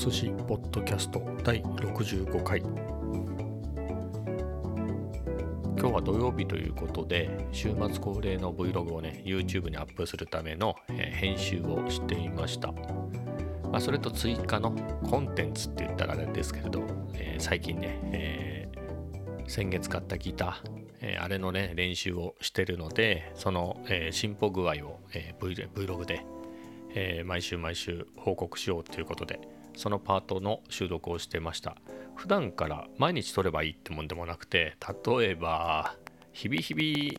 寿司ポッドキャスト第65回。今日は土曜日ということで週末恒例の Vlog をね YouTube にアップするための、え、編集をしていました、まあ、それと追加のコンテンツって言ったらあれですけれど、えー、最近ね、えー、先月買ったギターえ、あれのね練習をしてるのでその、えー、進歩具合を、えー、Vlog で、え毎週毎週報告しようということでそのパートの収録をしてました。普段から毎日撮ればいいってもんでもなくて例えば日々日々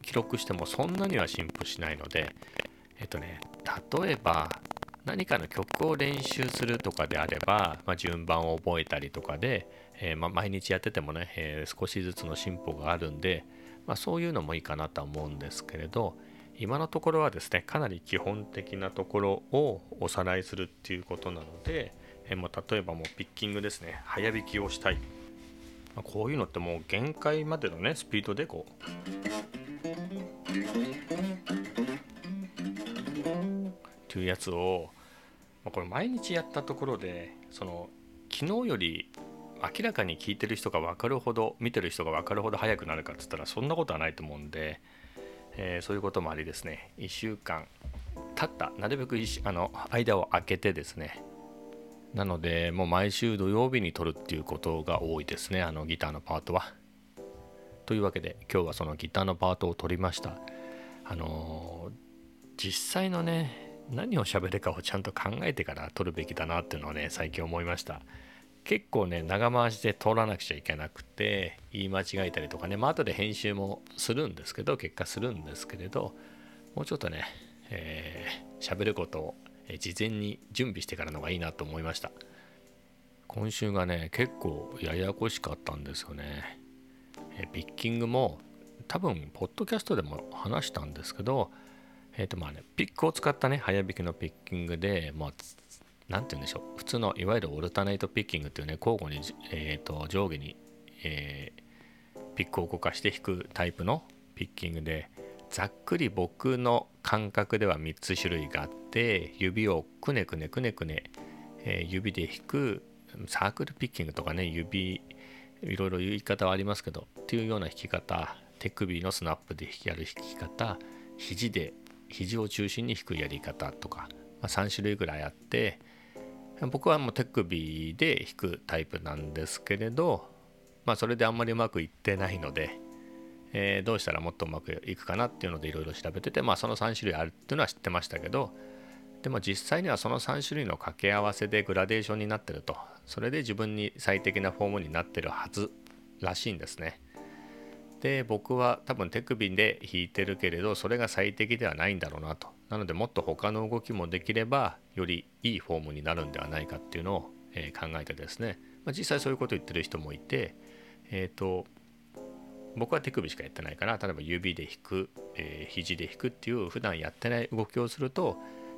記録してもそんなには進歩しないのでえっとね例えば何かの曲を練習するとかであれば、まあ、順番を覚えたりとかで、えー、まあ、毎日やっててもね、えー、少しずつの進歩があるんで、まあ、そういうのもいいかなとは思うんですけれど今のところはですねかなり基本的なところをおさらいするっていうことなので、えー、もう例えばもうピッキングですね。早弾きをしたい、まあ、こういうのってもう限界までのねスピードでこう。というやつを、まあ、これ毎日やったところでその昨日より明らかに聞いてる人が分かるほど見てる人が分かるほど速くなるかっつったらそんなことはないと思うんで、えー、そういうこともありですね1週間経ったなるべくあの間を空けてですねなのでもう毎週土曜日に撮るっていうことが多いですねあのギターのパートは。というわけで今日はそのギターのパートを撮りました。あのー、実際のね何を喋るかをちゃんと考えてから撮るべきだなっていうのはね最近思いました。結構ね長回しで通らなくちゃいけなくて言い間違えたりとかねまあ後で編集もするんですけど結果するんですけれどもうちょっとね喋、えー、ることを事前に準備してからの方がいいなと思いました。今週がね結構ややこしかったんですよね、えピッキングも多分ポッドキャストでも話したんですけどえっ、ー、とまあねピックを使ったね早弾きのピッキングで、まあ、何て言うんでしょう。普通のいわゆるオルタネイトピッキングっていうね交互に、えーと、上下に、えー、ピックを動かして弾くタイプのピッキングでざっくり僕の感覚では3つ種類があって指をくねくねくねくね、えー、指で弾くサークルピッキングとかね指いろいろ言い方はありますけどっていうような弾き方手首のスナップで弾きやる弾き方肘で肘を中心に弾くやり方とか、まあ、3種類ぐらいあって僕はもう手首で弾くタイプなんですけれど、まあ、それであんまりうまくいってないので、えー、どうしたらもっとうまくいくかなっていうのでいろいろ調べてて、まあ、その3種類あるっていうのは知ってましたけどでも実際にはその3種類の掛け合わせでグラデーションになってるとそれで自分に最適なフォームになってるはずらしいんですね。で僕は多分手首で弾いてるけれどそれが最適ではないんだろうなとなのでもっと他の動きもできればよりいいフォームになるんではないかっていうのを、え、考えてですね、まあ、実際そういうことを言ってる人もいてえっ、ー、と僕は手首しかやってないから例えば指で弾く、えー、肘で弾くっていう普段やってない動きをすると、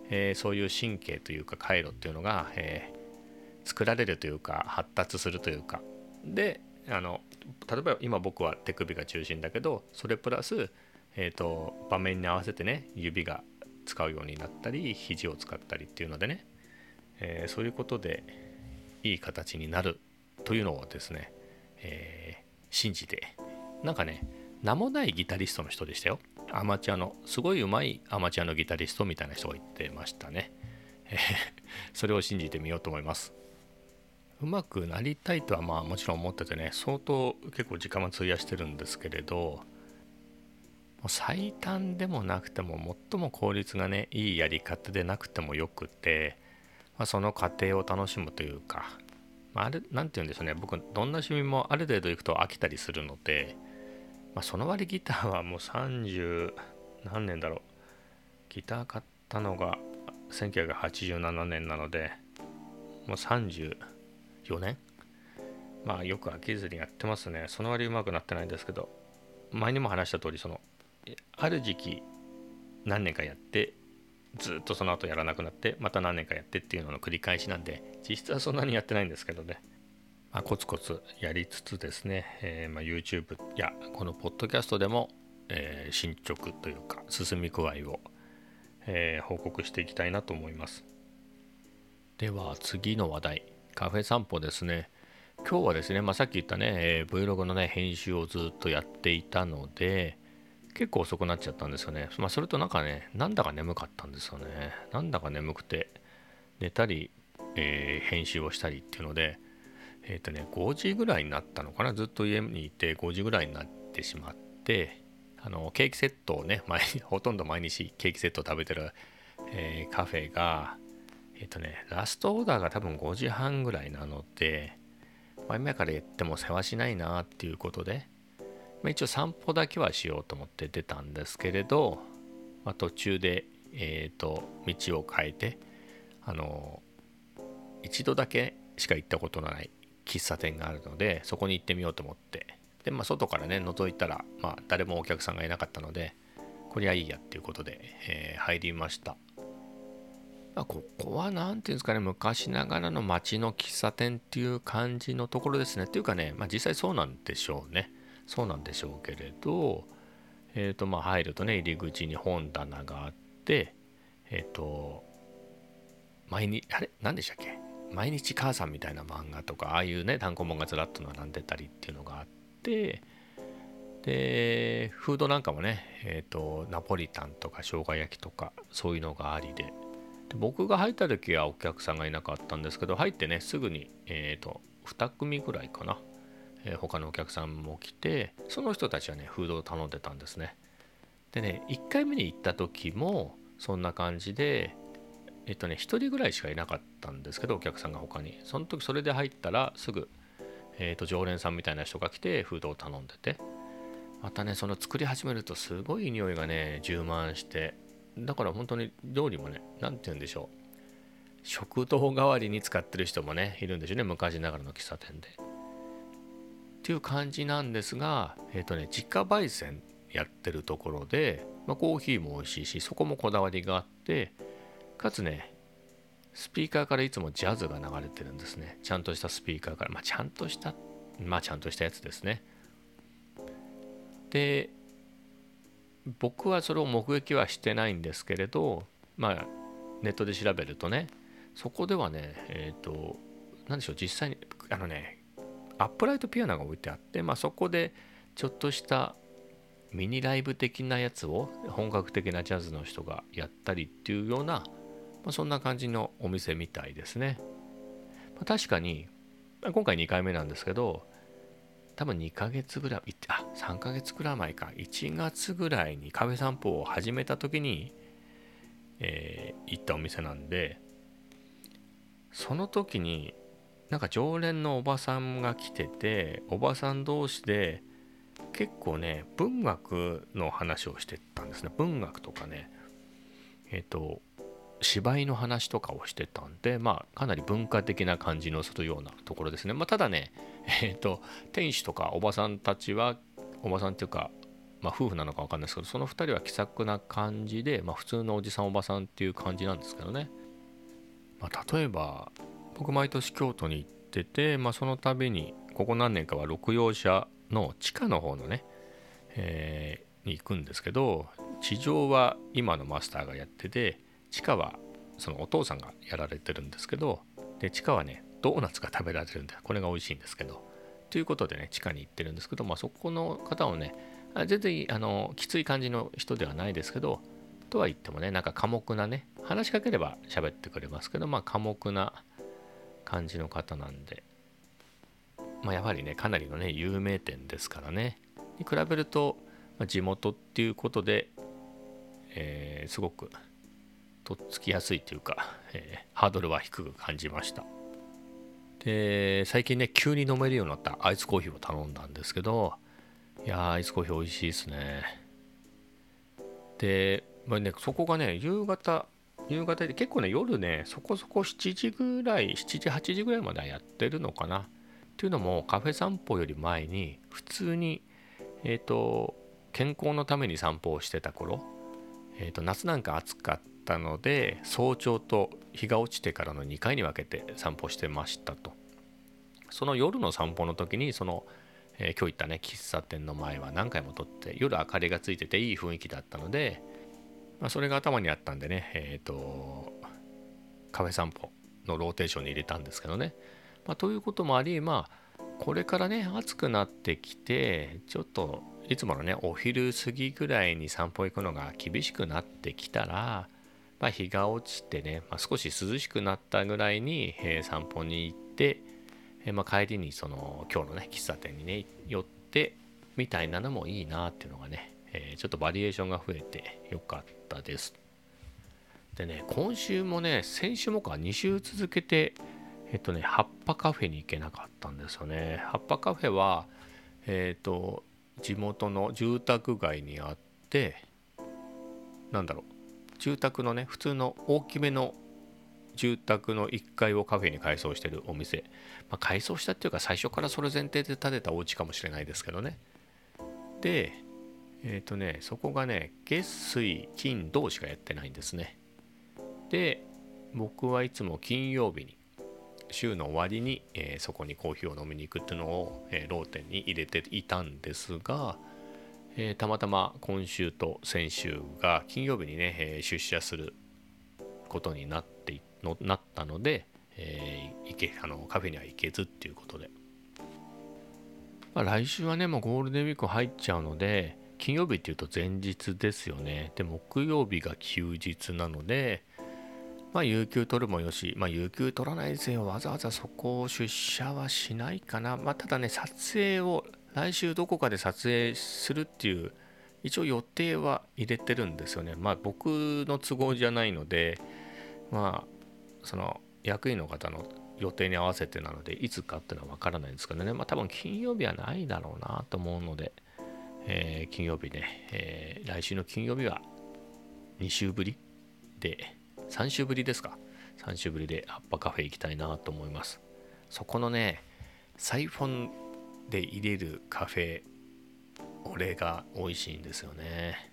えー、そういう神経というか回路っていうのが、えー、作られるというか発達するというか。であの例えば今僕は手首が中心だけどそれプラス、えーと、場面に合わせてね指が使うようになったり肘を使ったりっていうのでね、えー、そういうことでいい形になるというのをですね、えー、信じて。なんかね名もないギタリストの人でしたよ。アマチュアのすごい上手いアマチュアのギタリストみたいな人が言ってましたね、えー、それを信じてみようと思います。うまくなりたいとはまあもちろん思っててね相当結構時間も費やしてるんですけれど最短でもなくても最も効率がねいいやり方でなくてもよくて、まあ、その過程を楽しむというか、まあ、あれ何て言うんでしょうね。僕どんな趣味もある程度行くと飽きたりするので、まあ、その割ギターはもう30何年だろう。ギター買ったのが1987年なのでもう34年。まあよく飽きずにやってますね。その割うまくなってないんですけど前にも話した通りそのある時期何年かやってずっとその後やらなくなってまた何年かやってっていうのの繰り返しなんで実質はそんなにやってないんですけどね、まあ、コツコツやりつつですね、えー、ま YouTube やこのポッドキャストでも、えー、進捗というか進み具合を、えー、報告していきたいなと思います。では次の話題。カフェ散歩ですね。今日はですね、まあ、さっき言ったね、え、Vlog のね編集をずっとやっていたので結構遅くなっちゃったんですよね、まあ、それとなんかねなんだか眠かったんですよね。なんだか眠くて寝たり、えー、編集をしたりっていうのでえっ、ー、とね5時ぐらいになったのかな。ずっと家にいて5時ぐらいになってしまってあのケーキセットをね毎 ほとんど毎日ケーキセットを食べてる、えー、カフェがえっ、とね、ラストオーダーが多分5時半ぐらいなので、まあ、今から言っても世話しないなっていうことで、まあ、一応散歩だけはしようと思って出たんですけれど、まあ、途中で、えっ、ー、と、道を変えて、あの、一度だけしか行ったことのない喫茶店があるので、そこに行ってみようと思って、で、まあ、外からね、覗いたら、まあ、誰もお客さんがいなかったので、こりゃいいやっていうことで、えー、入りました。まあ、ここは何ていうんですかね昔ながらの街の喫茶店っていう感じのところですね。っていうかね、まあ、実際そうなんでしょうね。そうなんでしょうけれどえ、ー、とまあ入るとね入り口に本棚があってえっ、ー、と毎日あれ？何でしたっけ？毎日母さんみたいな漫画とかああいうね単行本がずらっと並んでたりっていうのがあってでフードなんかもねえっ、ー、とナポリタンとか生姜焼きとかそういうのがありで。で僕が入った時はお客さんがいなかったんですけど入ってねすぐに、えーと、2組ぐらいかな、え、他のお客さんも来てその人たちはねフードを頼んでたんですね。でね1回目に行った時もそんな感じでえっとね1人ぐらいしかいなかったんですけどお客さんが他に。その時それで入ったらすぐ、えーと常連さんみたいな人が来てフードを頼んでて。またねその作り始めるとすごい匂いがね充満してだから本当に料理もね何て言うんでしょう。食堂代わりに使ってる人もねいるんでしょうね昔ながらの喫茶店で。っていう感じなんですがえっ、ー、とね自家焙煎やってるところで、まあ、コーヒーも美味しいしそこもこだわりがあってかつねスピーカーからいつもジャズが流れてるんですね。ちゃんとしたスピーカーからまあちゃんとしたまあちゃんとしたやつですね。で僕はそれを目撃はしてないんですけれどまあネットで調べるとねそこではねえっ、ー、と何でしょう実際にあのねアップライトピアノが置いてあって、まあ、そこでちょっとしたミニライブ的なやつを本格的なジャズの人がやったりっていうような、まあ、そんな感じのお店みたいですね。まあ、確かに今回2回目なんですけど多分2ヶ月ぐらい、あ、3ヶ月ぐらい前か、1月ぐらいにカフェ散歩を始めた時に、えー、行ったお店なんで、その時に、なんか常連のおばさんが来てて、おばさん同士で、結構ね、文学の話をしてたんですね。文学とかね、えっ、ー、と、芝居の話とかをしてたんで、まあ、かなり文化的な感じのするようなところですね。まあ、ただね、えっ、ー、と、店主とかおばさんたちは、おばさんっていうか、まあ、夫婦なのか分かんないですけど、その2人は気さくな感じで、まあ、普通のおじさんおばさんっていう感じなんですけどね。まあ、例えば、僕毎年京都に行ってて、まあ、その度に、ここ何年かは六葉社の地下の方のね、えー、に行くんですけど、地上は今のマスターがやってて、地下はそのお父さんがやられてるんですけどで地下はねドーナツが食べられるんでこれが美味しいんですけど。ということでね地下に行ってるんですけど、まあ、そこの方はね全然あのきつい感じの人ではないですけどとは言ってもねなんか寡黙なね話しかければ喋ってくれますけどまあ寡黙な感じの方なんで。まあやはりねかなりのね有名店ですからね。に比べると、まあ、地元っていうことで、えー、すごくとっつきやすいというか、えー、ハードルは低く感じました。で最近ね急に飲めるようになったアイスコーヒーを頼んだんですけどいやアイスコーヒー美味しいですね。で、まあね、そこがね夕方夕方で結構ね夜ねそこそこ7時ぐらい7時8時ぐらいまではやってるのかな。っていうのもカフェ散歩より前に普通にえっ、ー、と健康のために散歩をしてた頃、えー、と夏なんか暑かっったので早朝と日が落ちてからの2回に分けて散歩してましたと。その夜の散歩の時にその、えー、今日行ったね喫茶店の前は何回も撮って夜明かりがついてていい雰囲気だったので、まあ、それが頭にあったんでねえっ、ー、とカフェ散歩のローテーションに入れたんですけどね。まあ、ということもありまあこれからね暑くなってきてちょっといつものねお昼過ぎぐらいに散歩行くのが厳しくなってきたら、まあ、日が落ちてね、まあ、少し涼しくなったぐらいに、えー、散歩に行って、えー、まあ、帰りにその今日のね喫茶店にね寄ってみたいなのもいいなっていうのがね、えー、ちょっとバリエーションが増えてよかったです。でね今週もね先週もか2週続けてえっとね葉っぱカフェに行けなかったんですよね。葉っぱカフェはえっ、と地元の住宅街にあってなんだろう住宅のね普通の大きめの住宅の1階をカフェに改装してるお店、まあ、改装したっていうか最初からそれ前提で建てたお家かもしれないですけどねでえっ、ー、とねそこがね月水金土しかやってないんですね。で僕はいつも金曜日に週の終わりに、えー、そこにコーヒーを飲みに行くっていうのを、えー、ローテに入れていたんですが、えー、たまたま今週と先週が金曜日にね、え出社することになってのなったので、え行けあのカフェには行けずっていうことで、まあ、来週はねもうゴールデンウィーク入っちゃうので金曜日っていうと前日ですよねで木曜日が休日なのでまあ、有給取るもよし、まあ、有給取らないですよ。わざわざそこを出社はしないかな。まあ、ただね、撮影を来週どこかで撮影するっていう、一応予定は入れてるんですよね。まあ、僕の都合じゃないので、まあ、その役員の方の予定に合わせてなので、いつかっていうのはわからないんですけどね。まあ、多分金曜日はないだろうなと思うので、えー、金曜日ね、えー、来週の金曜日は2週ぶりで、3週ぶりですか。3週ぶりで葉っぱカフェ行きたいなと思います。そこのねサイフォンで入れるカフェ俺が美味しいんですよね。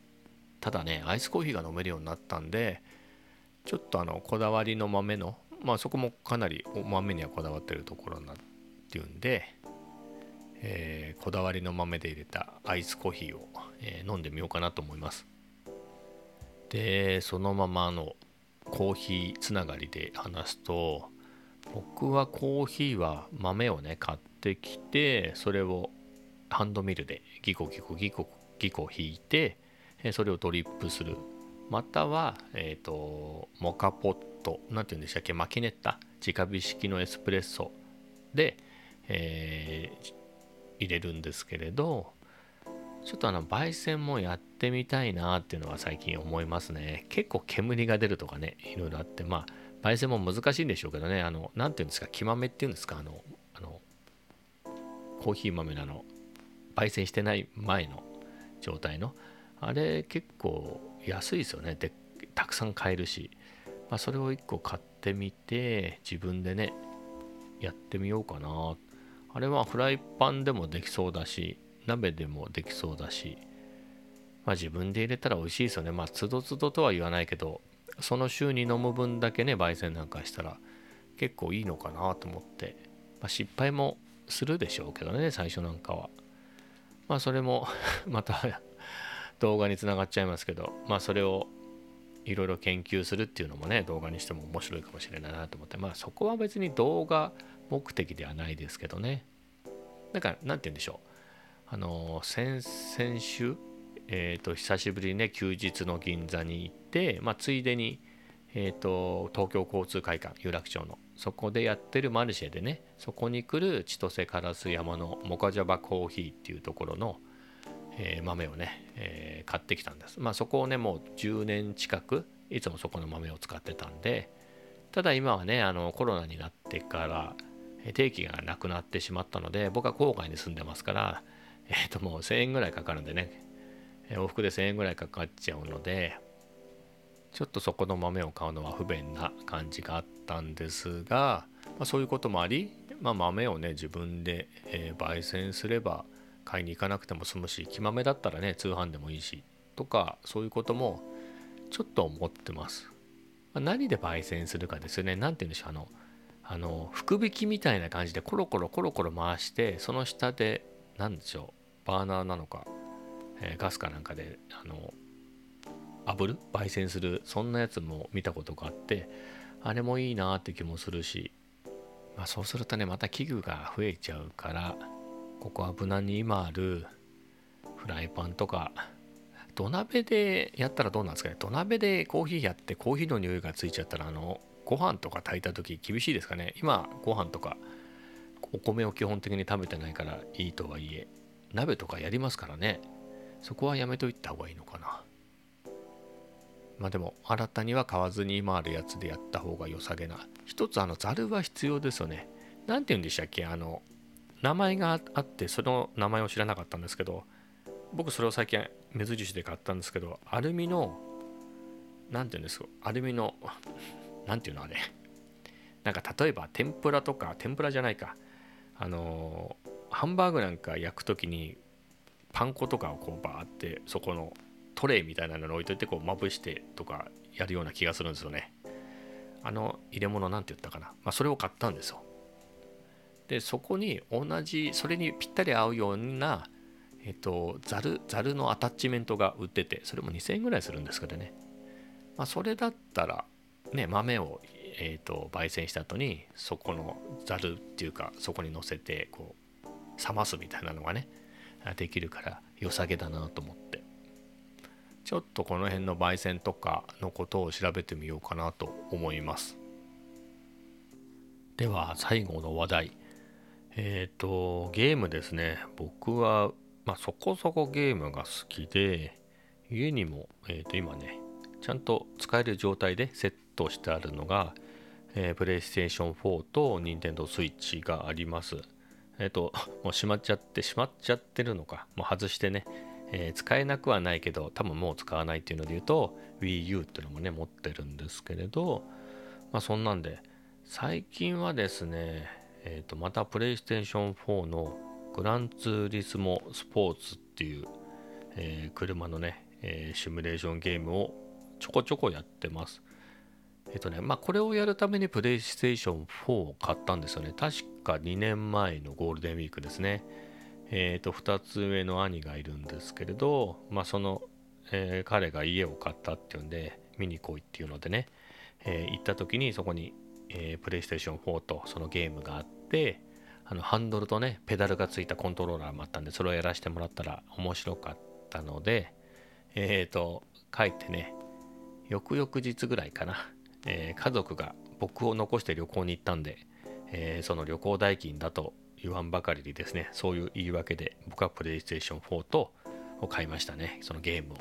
ただねアイスコーヒーが飲めるようになったんでちょっとあのこだわりの豆のまあそこもかなりお豆にはこだわってるところになっていうんで、えー、こだわりの豆で入れたアイスコーヒーを、えー、飲んでみようかなと思います。でそのままのコーヒーつながりで話すと僕はコーヒーは豆をね買ってきてそれをハンドミルでギコギコギコギコ引いてそれをドリップする。または、えっ、ー、とモカポット何て言うんでしたっけマキネッタ直火式のエスプレッソで、えー、入れるんですけれどちょっとあの焙煎もやってみたいなっていうのは最近思いますね。結構煙が出るとかね、いろいろあって、まあ、焙煎も難しいんでしょうけどね、あの、なんていうんですか、木豆っていうんですか、あの、あのコーヒー豆なの、焙煎してない前の状態の、あれ結構安いですよね。で、たくさん買えるし、まあ、それを1個買ってみて、自分でね、やってみようかな。あれはフライパンでもできそうだし、鍋でもできそうだし、まあ、自分で入れたら美味しいですよね。まあ、つどつどとは言わないけど、その週に飲む分だけね、焙煎なんかしたら結構いいのかなと思って、まあ、失敗もするでしょうけどね、最初なんかは。まあ、それも また動画につながっちゃいますけど、まあ、それをいろいろ研究するっていうのもね、動画にしても面白いかもしれないなと思って、まあ、そこは別に動画目的ではないですけどね。なんか、なんて言うんでしょう。あの先々週、えーと、久しぶりにね休日の銀座に行って、まあ、ついでに、えーと、東京交通会館有楽町のそこでやってるマルシェでねそこに来る千歳烏山のモカジャバコーヒーっていうところの、えー、豆をね、えー、買ってきたんですまあそこをねもう10年近くいつもそこの豆を使ってたんでただ今はねあのコロナになってから定期がなくなってしまったので僕は郊外に住んでますからえっ、ー、ともう1000円ぐらいかかるんでね、往復で1000円ぐらいかかっちゃうので、ちょっとそこの豆を買うのは不便な感じがあったんですが、まあ、そういうこともあり、まあ、豆をね自分で、えー、焙煎すれば買いに行かなくても済むし木豆だったらね通販でもいいしとかそういうこともちょっと思ってます。ま、何で焙煎するかですよね。何て言うんでしょうあのあの福引きみたいな感じでコロコロコロコロ回してその下で何でしょうバーナーなのか、えー、ガスかなんかであの炙る？焙煎する？そんなやつも見たことがあってあれもいいなって気もするし、まあ、そうするとねまた器具が増えちゃうからここは無難に今あるフライパンとか土鍋でやったらどうなんですかね？土鍋でコーヒーやってコーヒーの匂いがついちゃったらあのご飯とか炊いた時厳しいですかね。今ご飯とかお米を基本的に食べてないからいいとはいえ鍋とかやりますからね。そこはやめといた方がいいのかな。まあでも新たには買わずに今あるやつでやった方が良さげな。一つあのざるは必要ですよね。何て言うんでしたっけ？あの名前があってその名前を知らなかったんですけど僕それを最近目印で買ったんですけどアルミの何て言うんですか？アルミの何て言うのあれ。なんか例えば天ぷらとか天ぷらじゃないか。あのハンバーグなんか焼く時にパン粉とかをこうバーってそこのトレイみたいなのに置いといてこうまぶしてとかやるような気がするんですよね。あの入れ物なんて言ったかな、まあ、それを買ったんですよ。でそこに同じそれにぴったり合うようなえっと、ざる、ざるのアタッチメントが売ってて、それも2000円ぐらいするんですけどね。まあ、それだったら、ね、豆を、えっと、焙煎した後に、そこのざるっていうか、そこに乗せて、こう、冷ますみたいなのがね、できるから良さげだなと思って。ちょっとこの辺の焙煎とかのことを調べてみようかなと思います。では最後の話題。えっ、ー、と、ゲームですね。僕はまあ、そこそこゲームが好きで、家にも、えー、と今ね、ちゃんと使える状態でセットしてあるのが、えー、PlayStation 4と Nintendo Switch があります。えっ、ー、と、もうしまっちゃって、しまっちゃってるのか、もう外してね、えー、使えなくはないけど、多分もう使わないっていうので言うと、Wii U っていうのもね、持ってるんですけれど、まあそんなんで、最近はですね、えっ、ー、と、また PlayStation 4のグランツーリスモスポーツっていう、えー、車のね、えー、シミュレーションゲームをちょこちょこやってます。えっ、とね、まあこれをやるためにプレイステーション4を買ったんですよね。確か2年前のゴールデンウィークですね。えっ、ー、と、2つ上の兄がいるんですけれど、まあその、えー、彼が家を買ったっていうんで、見に来いっていうのでね、えー、行った時にそこに、えー、プレイステーション4とそのゲームがあって、あのハンドルとねペダルがついたコントローラーもあったんでそれをやらせてもらったら面白かったのでえっ、と帰ってね翌々日ぐらいかな、えー、家族が僕を残して旅行に行ったんで、えー、その旅行代金だと言わんばかりにですねそういう言い訳で僕はプレイステーション4とを買いましたねそのゲームを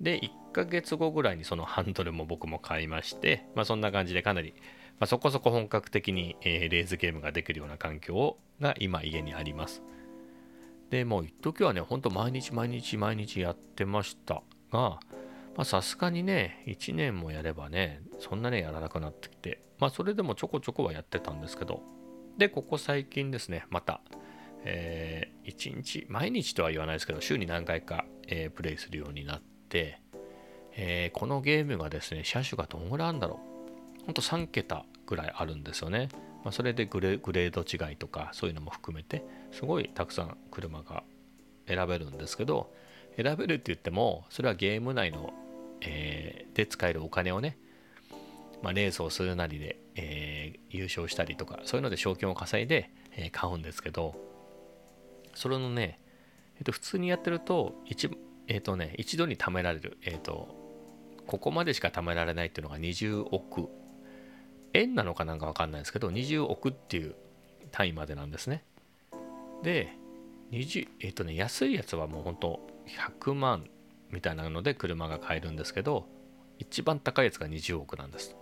で1ヶ月後ぐらいにそのハンドルも僕も買いましてまあそんな感じでかなりまあ、そこそこ本格的に、えー、レーズゲームができるような環境が今家にあります。で、もう一時はね、ほんと毎日毎日毎日やってましたが、まさすがにね、1年もやればね、そんなね、やらなくなってきて、まあそれでもちょこちょこはやってたんですけど、で、ここ最近ですね、また、えー、1日、毎日とは言わないですけど、週に何回か、えー、プレイするようになって、えー、このゲームがですね、車種がどんぐらいあるんだろう。ほんと3桁ぐらいあるんですよね。まあ、それでグレード違いとかそういうのも含めてすごいたくさん車が選べるんですけど選べるって言ってもそれはゲーム内の、えー、で使えるお金をね、まあ、レースをするなりで、えー、優勝したりとかそういうので賞金を稼いで、えー、買うんですけどそれのね、えー、と普通にやってると一,、えーとね、一度に貯められる、えーとここまでしか貯められないっていうのが20億円なのかなんかわかんないですけど、20億っていう単位までなんですね。で、20えっ、とね、安いやつはもう本当100万みたいなので車が買えるんですけど、一番高いやつが20億なんです。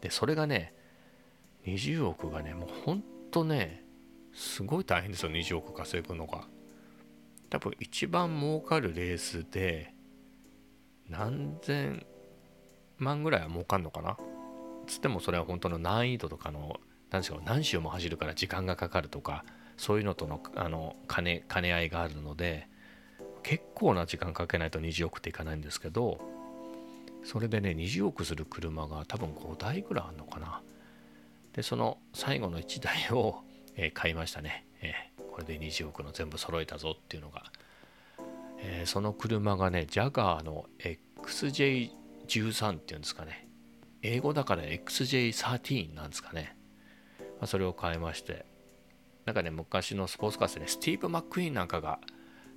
で、それがね、20億がね、もう本当ね、すごい大変ですよ、20億稼ぐのが。多分一番儲かるレースで、何千万ぐらいは儲かんのかな？つってもそれは本当の難易度とかの何しょう何周も走るから時間がかかるとかそういうのとのあの兼ね兼ね合いがあるので結構な時間かけないと20億っていかないんですけどそれでね20億する車が多分5台ぐらいあるのかな。でその最後の1台を、えー、買いましたね、えー、これで20億の全部揃えたぞっていうのが、えー、その車がねジャガーの XJ13 っていうんですかね。英語だから XJ13 なんですかね、まあ、それを買いまして。なんかね昔のスポーツカーですね。スティーブ・マック・イーンなんかが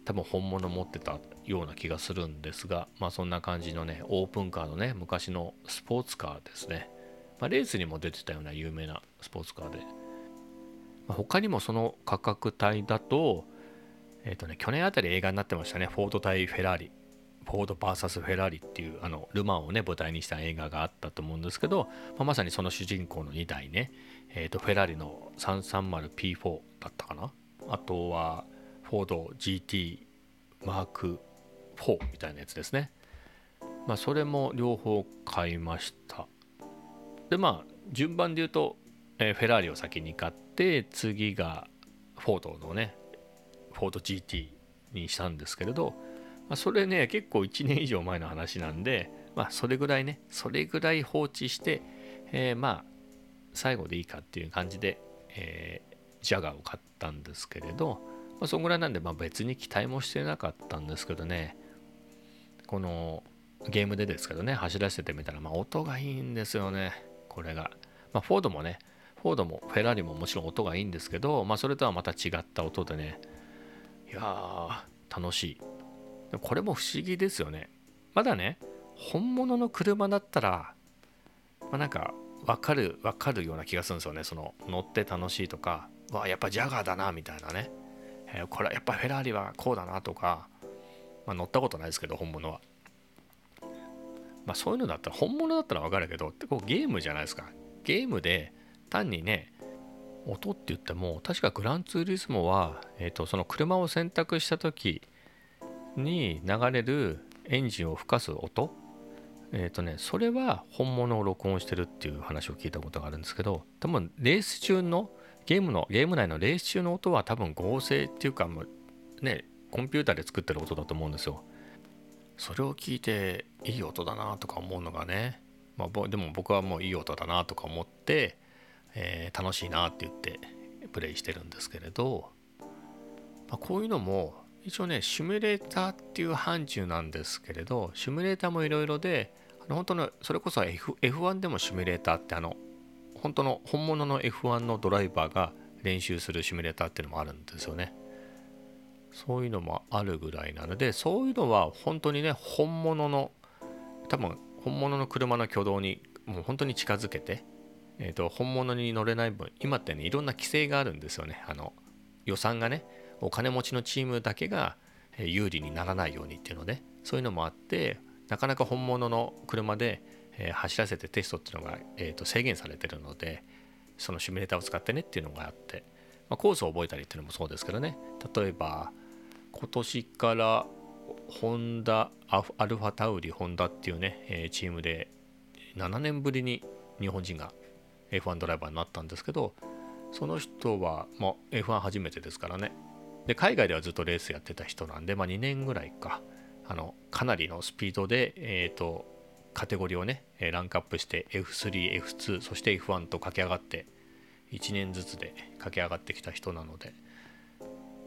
多分本物持ってたような気がするんですがまあそんな感じのねオープンカーのね昔のスポーツカーですね、まあ、レースにも出てたような有名なスポーツカーで、まあ、他にもその価格帯だとえっ、ー、とね去年あたり映画になってましたね。フォード対フェラーリ。フォード VS フェラーリっていうあのルマンをね舞台にした映画があったと思うんですけど、まあ、まさにその主人公の2台ね、えー、とフェラーリの 330P4 だったかな。あとはフォード GT マーク4みたいなやつですね。まあそれも両方買いました。でまあ順番で言うと、えー、フェラーリを先に買って次がフォードのねフォード GT にしたんですけれどまあ、それね結構1年以上前の話なんで、まあ、それぐらいねそれぐらい放置して、えー、まあ最後でいいかっていう感じで、えー、ジャガーを買ったんですけれど、まあ、そんぐらいなんで、まあ、別に期待もしてなかったんですけどね。このゲームでですけどね走らせてみたら、まあ、音がいいんですよねこれが、まあ、フォードもねフォードもフェラーリももちろん音がいいんですけど、まあ、それとはまた違った音でね。いやー楽しい。これも不思議ですよね。まだね本物の車だったら、まあ、なんか分かる分かるような気がするんですよね。その乗って楽しいとかわやっぱジャガーだなみたいなね、えー、これやっぱフェラーリはこうだなとか、まあ、乗ったことないですけど本物は。まあそういうのだったら本物だったら分かるけどこうゲームじゃないですか。ゲームで単にね音って言っても確かグランツーリスモは、えーとその車を選択した時に流れるエンジンを吹かす音。えっ、ー、とねそれは本物を録音してるっていう話を聞いたことがあるんですけど多分レース中のゲームのゲーム内のレース中の音は多分合成っていうかもうねコンピューターで作ってる音だと思うんですよ。それを聞いていい音だなとか思うのがね、まあ、でも僕はもういい音だなとか思って、えー、楽しいなって言ってプレイしてるんですけれど、まあ、こういうのも一応ね、シミュレーターっていう範疇なんですけれど、シミュレーターもいろいろで、あの本当の、それこそ F F1 でもシミュレーターってあの、本当の本物の F1 のドライバーが練習するシミュレーターっていうのもあるんですよね。そういうのもあるぐらいなので、そういうのは本当にね、本物の、多分本物の車の挙動にもう本当に近づけて、えーと、本物に乗れない分、今ってね、いろんな規制があるんですよね。あの予算がね、お金持ちのチームだけが有利にならないようにっていうのでそういうのもあってなかなか本物の車でえ走らせてテストっていうのが、えー、と制限されてるのでそのシミュレーターを使ってねっていうのがあって、まあ、コースを覚えたりっていうのもそうですけどね。例えば今年からホンダアルファタウリホンダっていうねえチームで7年ぶりに日本人が F1 ドライバーになったんですけどその人は、まあ、F1 初めてですからね。で海外ではずっとレースやってた人なんで、まあ、2年ぐらいか。あのかなりのスピードで、えーと、カテゴリーをねランクアップして F3、F2 そして F1 と駆け上がって1年ずつで駆け上がってきた人なので。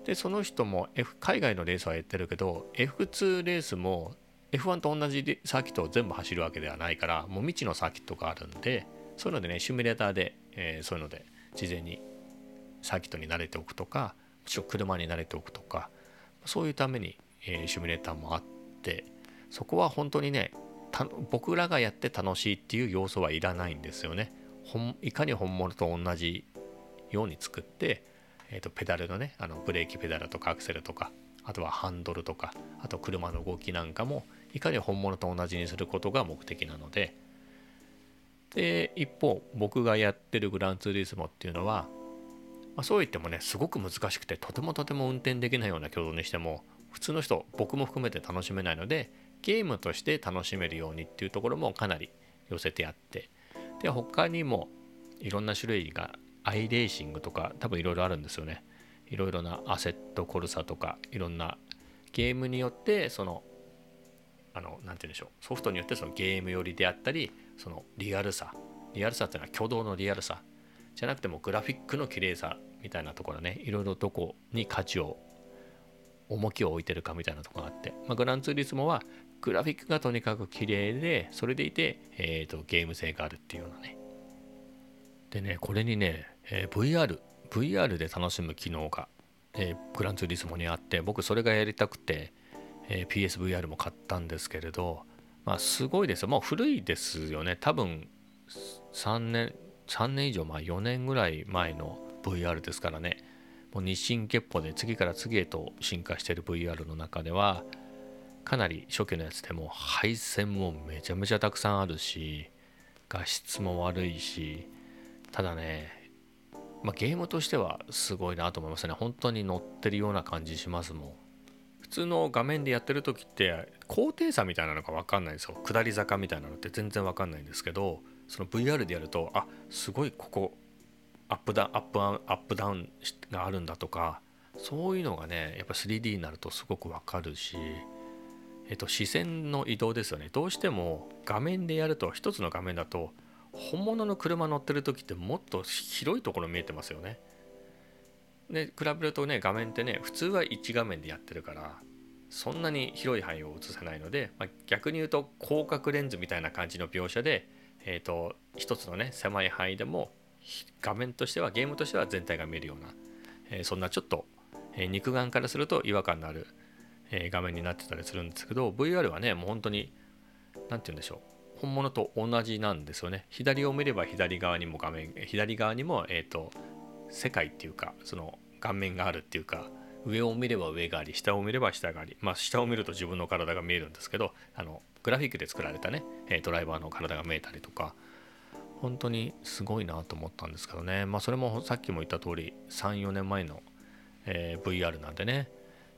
でその人も、F、海外のレースはやってるけど F2 レースも F1 と同じサーキットを全部走るわけではないからもう未知のサーキットがあるんでそういうのでねシミュレーターで、えー、そういうので事前にサーキットに慣れておくとかちろん車に慣れておくとかそういうために、えー、シミュレーターもあってそこは本当にね僕らがやって楽しいっていう要素はいらないんですよね。いかに本物と同じように作って、えーと、ペダルのねあのブレーキペダルとかアクセルとかあとはハンドルとかあと車の動きなんかもいかに本物と同じにすることが目的なので。で一方僕がやってるグランツーリスモっていうのはまあ、そう言ってもねすごく難しくてとてもとても運転できないような挙動にしても普通の人僕も含めて楽しめないのでゲームとして楽しめるようにっていうところもかなり寄せてあって。で他にもいろんな種類がアイレーシングとか多分いろいろあるんですよね。いろいろなアセットコルサとかいろんなゲームによってそのあの何て言うんでしょう。ソフトによってそのゲーム寄りであったりそのリアルさ。リアルさっていうのは挙動のリアルさ。じゃなくてもグラフィックの綺麗さみたいなところね。いろいろどこに価値を重きを置いてるかみたいなところがあって、まあ、グランツーリスモはグラフィックがとにかく綺麗でそれでいて、えーと、ゲーム性があるっていうようなね。でねこれにね、えー、VR VR で楽しむ機能が、えー、グランツーリスモにあって僕それがやりたくて、えー、PSVR も買ったんですけれどまあすごいですよ。もう古いですよね。多分3年3年以上前4年ぐらい前の VR ですからね。もう日進月歩で次から次へと進化している VR の中ではかなり初期のやつでも配線もめちゃめちゃたくさんあるし画質も悪いしただね、まあ、ゲームとしてはすごいなと思いますね。本当に乗ってるような感じしますもん。普通の画面でやってる時って高低差みたいなのが分かんないんですよ。下り坂みたいなのって全然分かんないんですけどその VR でやるとあすごいここアップダウンアップアップダウンがあるんだとかそういうのがねやっぱ 3D になるとすごくわかるし、えっと、視線の移動ですよねどうしても画面でやると一つの画面だと本物の車乗ってる時ってもっと広いところ見えてますよね。で比べるとね画面ってね普通は1画面でやってるからそんなに広い範囲を映せないので、まあ、逆に言うと広角レンズみたいな感じの描写でえーと、一つのね狭い範囲でも画面としてはゲームとしては全体が見えるような、えー、そんなちょっと、えー、肉眼からすると違和感のある、え、画面になってたりするんですけど VR はねもう本当に何て言うんでしょう。本物と同じなんですよね。左を見れば左側にも画面左側にも、えーと、世界っていうかその顔面があるっていうか上を見れば上があり下を見れば下があり。まあ下を見ると自分の体が見えるんですけどあのグラフィックで作られたねドライバーの体が見えたりとか本当にすごいなと思ったんですけどね。まあそれもさっきも言った通り34年前の、えー、VR なんでね、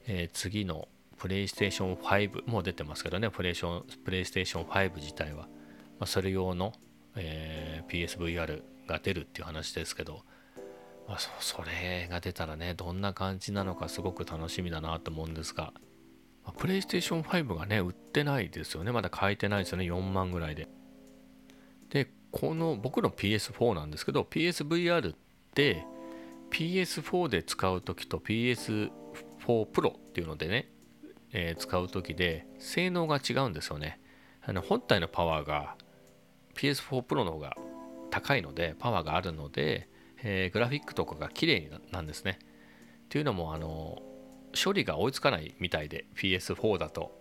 えー、次のプレイステーション5も出てますけどねプレイションプレイステーション5自体は、まあ、それ用の、えー、PSVR が出るっていう話ですけど、まあ、それが出たらねどんな感じなのかすごく楽しみだなと思うんですがプレイステーション5がね、売ってないですよね。まだ買えてないですよね。4万ぐらいで。で、この僕の PS4 なんですけど、PSVR って PS4 で使う時と PS4 Pro っていうのでね、えー、使う時で性能が違うんですよね。あの本体のパワーが PS4 Pro の方が高いので、パワーがあるので、えー、グラフィックとかが綺麗なんですね。っていうのも、あの、処理が追いつかないみたいで PS4 だと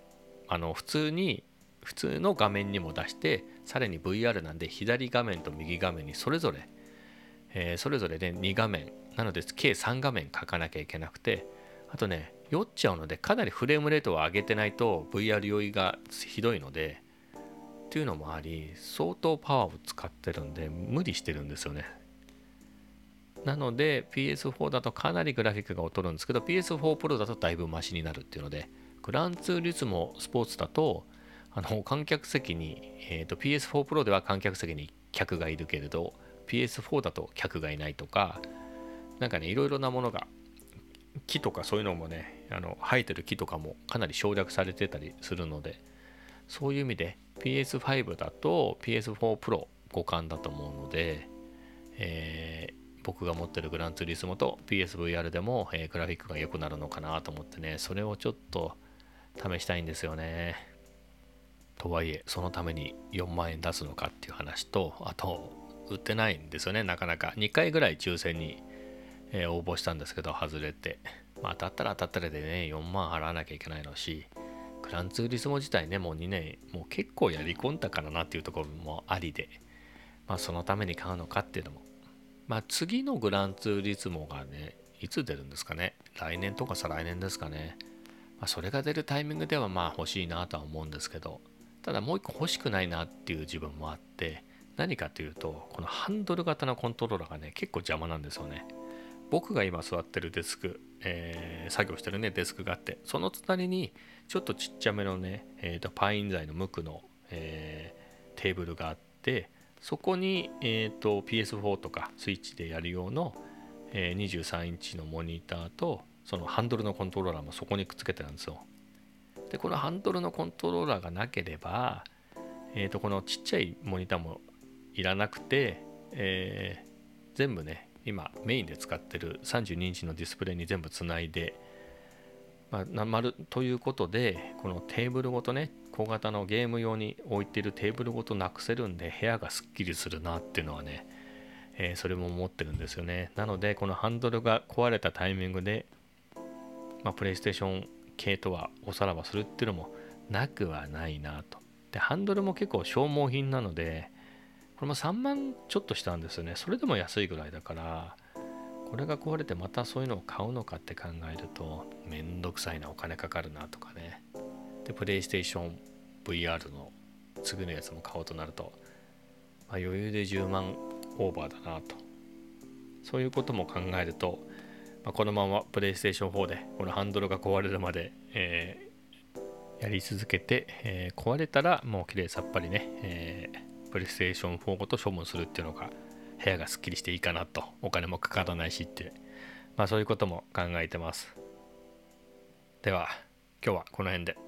あの普通に普通の画面にも出してさらに VR なんで左画面と右画面にそれぞれ、えー、それぞれで2画面なので計3画面書かなきゃいけなくてあとね酔っちゃうのでかなりフレームレートを上げてないと VR 酔いがひどいのでっていうのもあり相当パワーを使ってるんで無理してるんですよね。なので PS4 だとかなりグラフィックが劣るんですけど PS4 Pro だとだいぶマシになるっていうのでグランツーリスモスポーツだとあの観客席に、えーと、PS4 Pro では観客席に客がいるけれど PS4 だと客がいないとかなんかねいろいろなものが木とかそういうのもねあの生えてる木とかもかなり省略されてたりするのでそういう意味で PS5 だと PS4 Pro 互換だと思うので、えー僕が持ってるグランツーリスモと PSVR でも、えー、グラフィックが良くなるのかなと思ってね、それをちょっと試したいんですよね。とはいえ、そのために4万円出すのかっていう話と、あと、売ってないんですよね、なかなか。2回ぐらい抽選に、えー、応募したんですけど、外れて。まあ、当たったら当たったらでね、4万払わなきゃいけないのし、グランツーリスモ自体ね、もう2年、もう結構やり込んだからなっていうところもありで、まあ、そのために買うのかっていうのもまあ、次のグランツーリスモがね、いつ出るんですかね？来年とか再来年ですかね？まあ、それが出るタイミングではまあ欲しいなとは思うんですけど、ただもう一個欲しくないなっていう自分もあって、何かというと、このハンドル型のコントローラーがね、結構邪魔なんですよね。僕が今座ってるデスク、えー、作業してるね、デスクがあって、その隣にちょっとちっちゃめのね、えーと、パイン材の無垢の、えー、テーブルがあって、そこに、えーと、PS4 とかスイッチでやる用の、えー、23インチのモニターとそのハンドルのコントローラーもそこにくっつけてるんですよ。でこのハンドルのコントローラーがなければ、えーと、このちっちゃいモニターもいらなくて、えー、全部ね今メインで使ってる32インチのディスプレイに全部つないでまあ、なまるということでこのテーブルごとね小型のゲーム用に置いてるテーブルごとなくせるんで部屋がすっきりするなっていうのはね、えー、それも思ってるんですよね。なのでこのハンドルが壊れたタイミングで、まあ、プレイステーション系とはおさらばするっていうのもなくはないなと。でハンドルも結構消耗品なのでこれも3万ちょっとしたんですよね。それでも安いぐらいだからこれが壊れてまたそういうのを買うのかって考えるとめんどくさいなお金かかるなとかね。でプレイステーション VR の次のやつも買おうとなると、まあ、余裕で10万オーバーだなと。そういうことも考えると、まあ、このままプレイステーション4でこのハンドルが壊れるまで、えー、やり続けて、えー、壊れたらもうきれいさっぱりね、えー、プレイステーション4ごと処分するっていうのが部屋がすっきりしていいかなとお金もかからないしってまあそういうことも考えてます。では今日はこの辺で。